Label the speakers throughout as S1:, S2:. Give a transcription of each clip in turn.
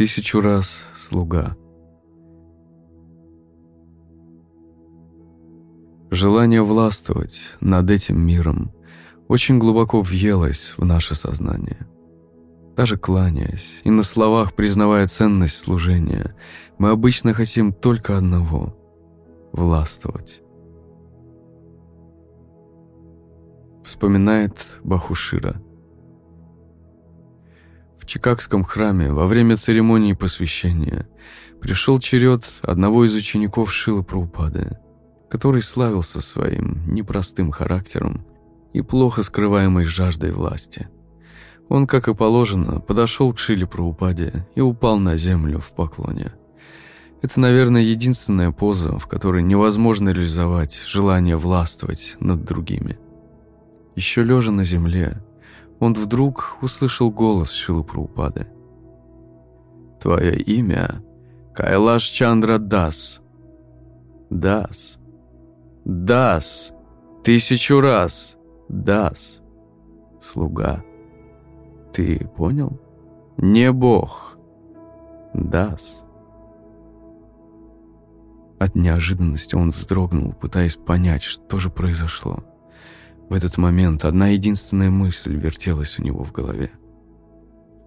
S1: Тысячу раз слуга. Желание властвовать над этим миром очень глубоко въелось в наше сознание. Даже кланяясь и на словах признавая ценность служения, мы обычно хотим только одного — властвовать. Вспоминает Бахушира. Чикагском храме во время церемонии посвящения пришел черед одного из учеников Шилы Праупады, который славился своим непростым характером и плохо скрываемой жаждой власти. Он, как и положено, подошел к Шиле Праупаде и упал на землю в поклоне. Это, наверное, единственная поза, в которой невозможно реализовать желание властвовать над другими. Еще лежа на земле, он вдруг услышал голос Шилы Праупады. «Твое имя — Кайлаш Чандра Дас. Дас. Дас. Тысячу раз. Дас. Слуга. Ты понял? Не Бог. Дас. От неожиданности он вздрогнул, пытаясь понять, что же произошло. В этот момент одна единственная мысль вертелась у него в голове.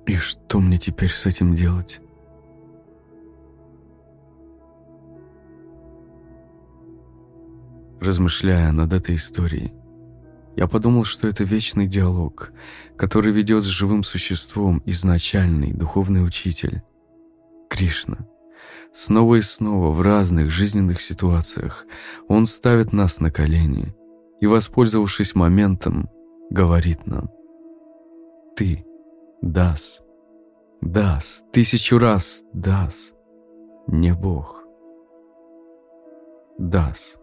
S1: «И что мне теперь с этим делать?» Размышляя над этой историей, я подумал, что это вечный диалог, который ведет с живым существом изначальный духовный учитель – Кришна. Снова и снова в разных жизненных ситуациях он ставит нас на колени и, воспользовавшись моментом, говорит нам «Ты, Дас, Дас, тысячу раз Дас, не Бог, Дас».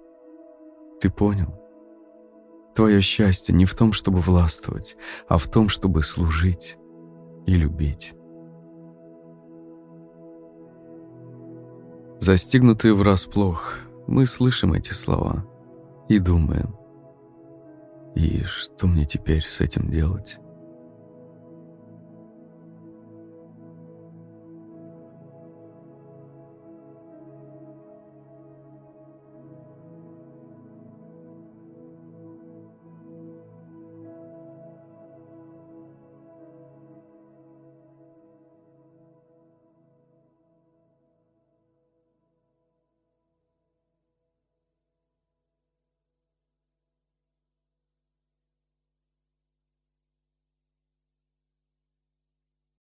S1: Ты понял? Твое счастье не в том, чтобы властвовать, а в том, чтобы служить и любить. Застигнутые врасплох, мы слышим эти слова и думаем, и что мне теперь с этим делать?